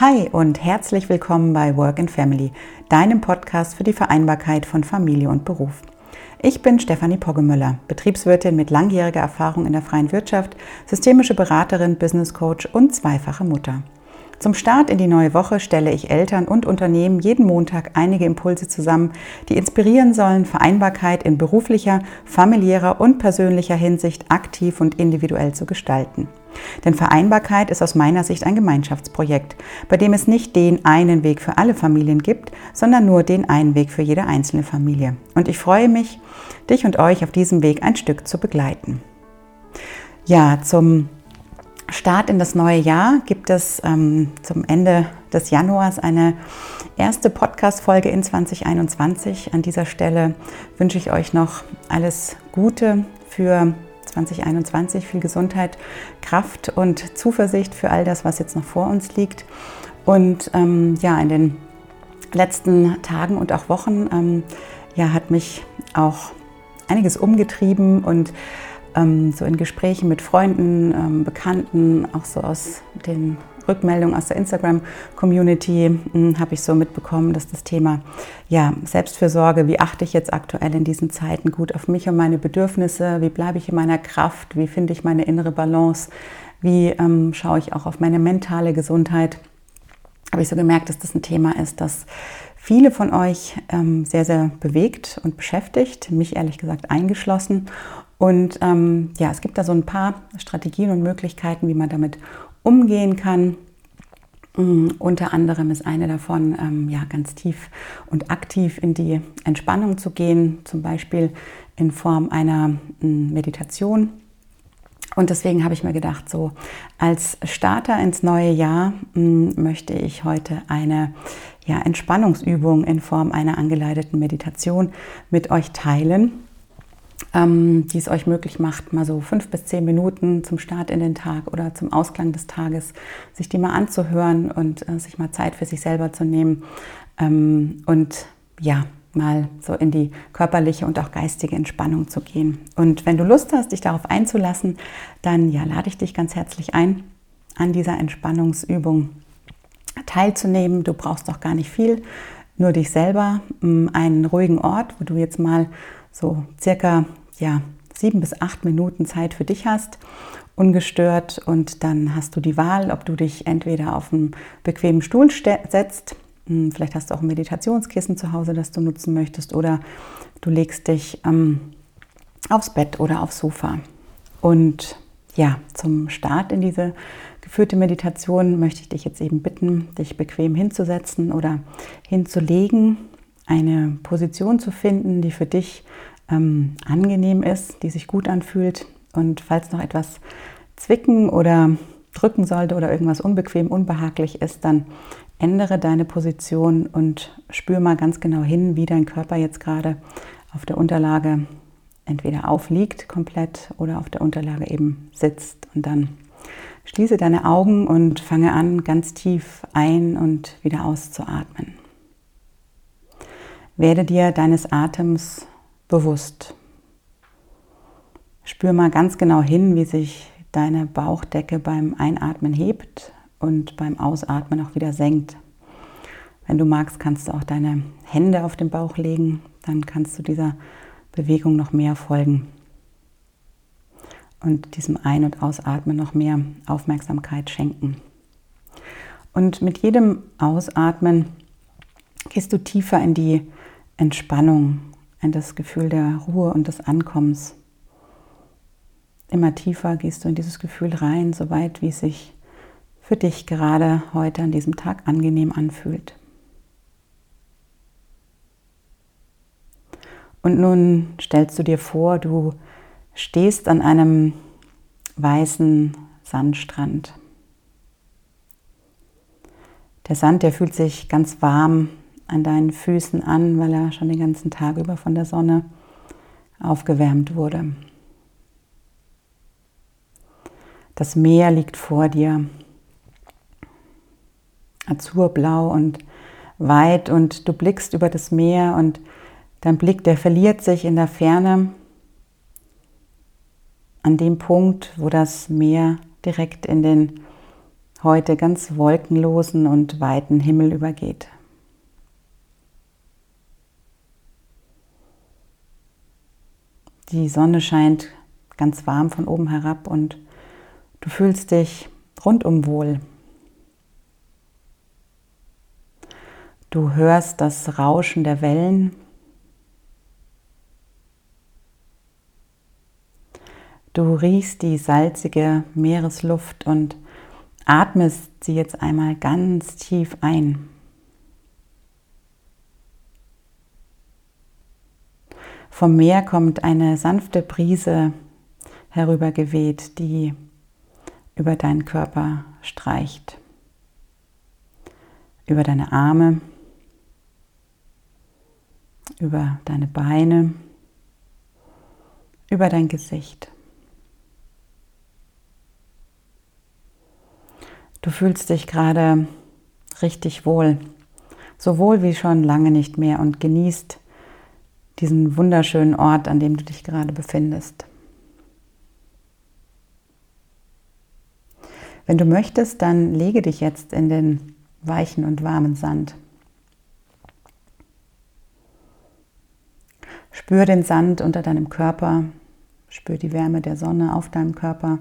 Hi und herzlich willkommen bei Work and Family, deinem Podcast für die Vereinbarkeit von Familie und Beruf. Ich bin Stefanie Poggemöller, Betriebswirtin mit langjähriger Erfahrung in der freien Wirtschaft, systemische Beraterin, Business Coach und zweifache Mutter. Zum Start in die neue Woche stelle ich Eltern und Unternehmen jeden Montag einige Impulse zusammen, die inspirieren sollen, Vereinbarkeit in beruflicher, familiärer und persönlicher Hinsicht aktiv und individuell zu gestalten. Denn Vereinbarkeit ist aus meiner Sicht ein Gemeinschaftsprojekt, bei dem es nicht den einen Weg für alle Familien gibt, sondern nur den einen Weg für jede einzelne Familie. Und ich freue mich, dich und euch auf diesem Weg ein Stück zu begleiten. Ja, zum Start in das neue Jahr gibt es ähm, zum Ende des Januars eine erste Podcast-Folge in 2021. An dieser Stelle wünsche ich euch noch alles Gute für 2021, viel Gesundheit, Kraft und Zuversicht für all das, was jetzt noch vor uns liegt. Und ähm, ja, in den letzten Tagen und auch Wochen ähm, ja, hat mich auch einiges umgetrieben und ähm, so in Gesprächen mit Freunden, ähm, Bekannten, auch so aus den Rückmeldungen aus der Instagram-Community hm, habe ich so mitbekommen, dass das Thema ja, Selbstfürsorge, wie achte ich jetzt aktuell in diesen Zeiten gut auf mich und meine Bedürfnisse, wie bleibe ich in meiner Kraft, wie finde ich meine innere Balance, wie ähm, schaue ich auch auf meine mentale Gesundheit, habe ich so gemerkt, dass das ein Thema ist, das viele von euch ähm, sehr, sehr bewegt und beschäftigt, mich ehrlich gesagt eingeschlossen. Und ähm, ja, es gibt da so ein paar Strategien und Möglichkeiten, wie man damit umgehen kann. Um, unter anderem ist eine davon, ähm, ja, ganz tief und aktiv in die Entspannung zu gehen, zum Beispiel in Form einer ähm, Meditation. Und deswegen habe ich mir gedacht, so als Starter ins neue Jahr ähm, möchte ich heute eine ja, Entspannungsübung in Form einer angeleiteten Meditation mit euch teilen ähm, die es euch möglich macht, mal so fünf bis zehn Minuten zum Start in den Tag oder zum Ausklang des Tages, sich die mal anzuhören und äh, sich mal Zeit für sich selber zu nehmen ähm, und ja, mal so in die körperliche und auch geistige Entspannung zu gehen. Und wenn du Lust hast, dich darauf einzulassen, dann ja, lade ich dich ganz herzlich ein, an dieser Entspannungsübung teilzunehmen. Du brauchst doch gar nicht viel, nur dich selber, einen ruhigen Ort, wo du jetzt mal so circa ja, sieben bis acht Minuten Zeit für dich hast, ungestört. Und dann hast du die Wahl, ob du dich entweder auf einen bequemen Stuhl setzt, hm, vielleicht hast du auch ein Meditationskissen zu Hause, das du nutzen möchtest, oder du legst dich ähm, aufs Bett oder aufs Sofa. Und ja, zum Start in diese geführte Meditation möchte ich dich jetzt eben bitten, dich bequem hinzusetzen oder hinzulegen, eine Position zu finden, die für dich ähm, angenehm ist, die sich gut anfühlt. Und falls noch etwas zwicken oder drücken sollte oder irgendwas unbequem, unbehaglich ist, dann ändere deine Position und spür mal ganz genau hin, wie dein Körper jetzt gerade auf der Unterlage entweder aufliegt komplett oder auf der Unterlage eben sitzt. Und dann schließe deine Augen und fange an, ganz tief ein und wieder auszuatmen. Werde dir deines Atems bewusst. Spür mal ganz genau hin, wie sich deine Bauchdecke beim Einatmen hebt und beim Ausatmen auch wieder senkt. Wenn du magst, kannst du auch deine Hände auf den Bauch legen, dann kannst du dieser Bewegung noch mehr folgen und diesem Ein- und Ausatmen noch mehr Aufmerksamkeit schenken. Und mit jedem Ausatmen gehst du tiefer in die Entspannung in das Gefühl der Ruhe und des Ankommens. Immer tiefer gehst du in dieses Gefühl rein, so weit wie es sich für dich gerade heute an diesem Tag angenehm anfühlt. Und nun stellst du dir vor, du stehst an einem weißen Sandstrand. Der Sand, der fühlt sich ganz warm an deinen Füßen an, weil er schon den ganzen Tag über von der Sonne aufgewärmt wurde. Das Meer liegt vor dir, azurblau und weit und du blickst über das Meer und dein Blick, der verliert sich in der Ferne an dem Punkt, wo das Meer direkt in den heute ganz wolkenlosen und weiten Himmel übergeht. Die Sonne scheint ganz warm von oben herab und du fühlst dich rundum wohl. Du hörst das Rauschen der Wellen. Du riechst die salzige Meeresluft und atmest sie jetzt einmal ganz tief ein. Vom Meer kommt eine sanfte Brise herübergeweht, die über deinen Körper streicht, über deine Arme, über deine Beine, über dein Gesicht. Du fühlst dich gerade richtig wohl, so wohl wie schon lange nicht mehr und genießt diesen wunderschönen Ort, an dem du dich gerade befindest. Wenn du möchtest, dann lege dich jetzt in den weichen und warmen Sand. Spür den Sand unter deinem Körper, spür die Wärme der Sonne auf deinem Körper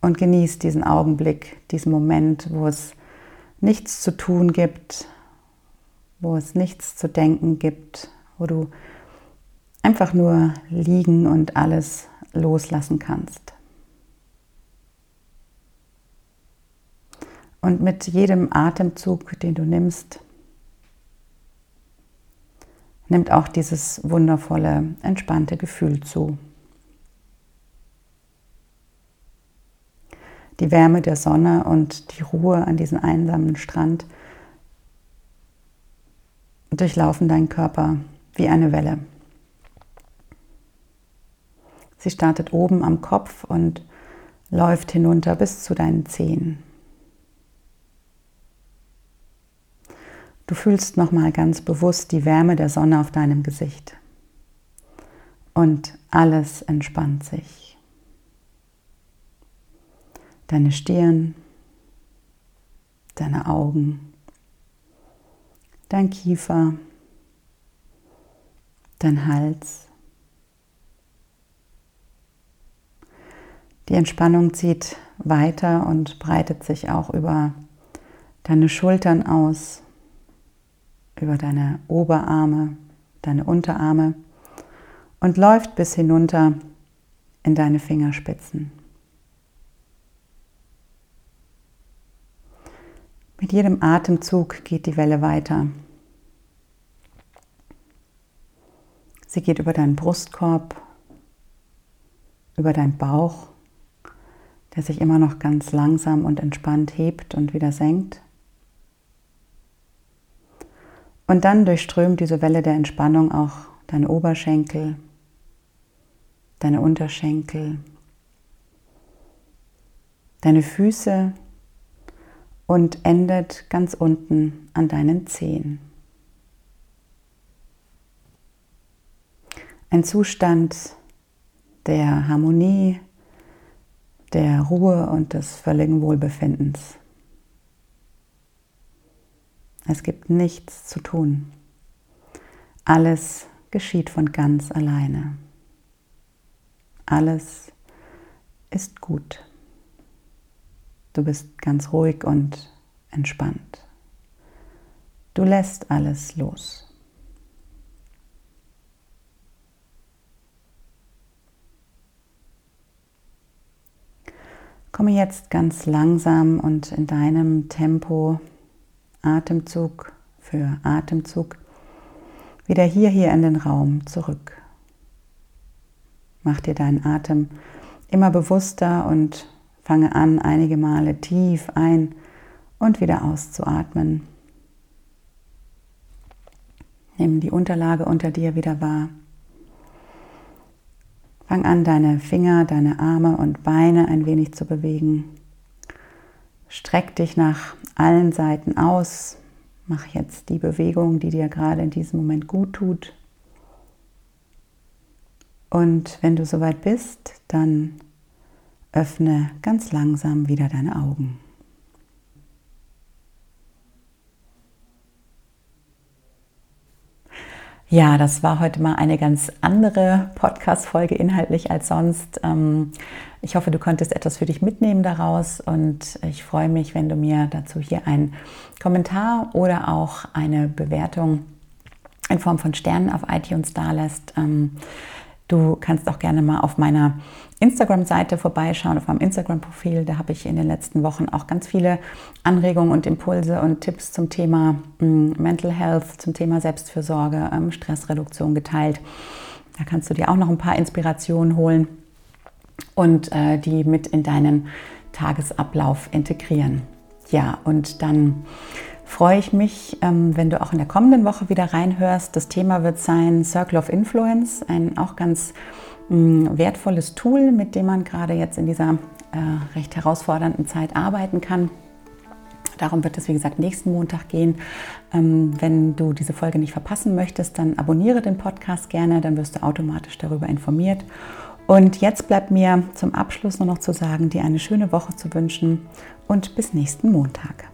und genieß diesen Augenblick, diesen Moment, wo es nichts zu tun gibt, wo es nichts zu denken gibt, wo du einfach nur liegen und alles loslassen kannst. Und mit jedem Atemzug, den du nimmst, nimmt auch dieses wundervolle, entspannte Gefühl zu. Die Wärme der Sonne und die Ruhe an diesem einsamen Strand durchlaufen deinen Körper wie eine Welle. Sie startet oben am Kopf und läuft hinunter bis zu deinen Zehen. Du fühlst nochmal ganz bewusst die Wärme der Sonne auf deinem Gesicht. Und alles entspannt sich. Deine Stirn, deine Augen, dein Kiefer, dein Hals. Die Entspannung zieht weiter und breitet sich auch über deine Schultern aus über deine Oberarme, deine Unterarme und läuft bis hinunter in deine Fingerspitzen. Mit jedem Atemzug geht die Welle weiter. Sie geht über deinen Brustkorb, über deinen Bauch, der sich immer noch ganz langsam und entspannt hebt und wieder senkt. Und dann durchströmt diese Welle der Entspannung auch deine Oberschenkel, deine Unterschenkel, deine Füße und endet ganz unten an deinen Zehen. Ein Zustand der Harmonie, der Ruhe und des völligen Wohlbefindens. Es gibt nichts zu tun. Alles geschieht von ganz alleine. Alles ist gut. Du bist ganz ruhig und entspannt. Du lässt alles los. Komme jetzt ganz langsam und in deinem Tempo Atemzug für Atemzug wieder hier, hier in den Raum zurück. Mach dir deinen Atem immer bewusster und fange an, einige Male tief ein und wieder auszuatmen. Nimm die Unterlage unter dir wieder wahr. Fang an, deine Finger, deine Arme und Beine ein wenig zu bewegen. Streck dich nach allen Seiten aus. Mach jetzt die Bewegung, die dir gerade in diesem Moment gut tut. Und wenn du soweit bist, dann öffne ganz langsam wieder deine Augen. Ja, das war heute mal eine ganz andere Podcast-Folge inhaltlich als sonst. Ähm, ich hoffe, du konntest etwas für dich mitnehmen daraus und ich freue mich, wenn du mir dazu hier einen Kommentar oder auch eine Bewertung in Form von Sternen auf iTunes da lässt. Du kannst auch gerne mal auf meiner Instagram-Seite vorbeischauen, auf meinem Instagram-Profil. Da habe ich in den letzten Wochen auch ganz viele Anregungen und Impulse und Tipps zum Thema mm, Mental Health, zum Thema Selbstfürsorge, ähm, Stressreduktion geteilt. Da kannst du dir auch noch ein paar Inspirationen holen und äh, die mit in deinen Tagesablauf integrieren. Ja, und dann freue ich mich, ähm, wenn du auch in der kommenden Woche wieder reinhörst. Das Thema wird sein Circle of Influence, ein auch ganz mm, wertvolles Tool, mit dem man gerade jetzt in dieser äh, recht herausfordernden Zeit arbeiten kann. Darum wird es, wie gesagt, nächsten Montag gehen. Ähm, wenn du diese Folge nicht verpassen möchtest, dann abonniere den Podcast gerne, dann wirst du automatisch darüber informiert. Und jetzt bleibt mir zum Abschluss nur noch zu sagen, dir eine schöne Woche zu wünschen und bis nächsten Montag.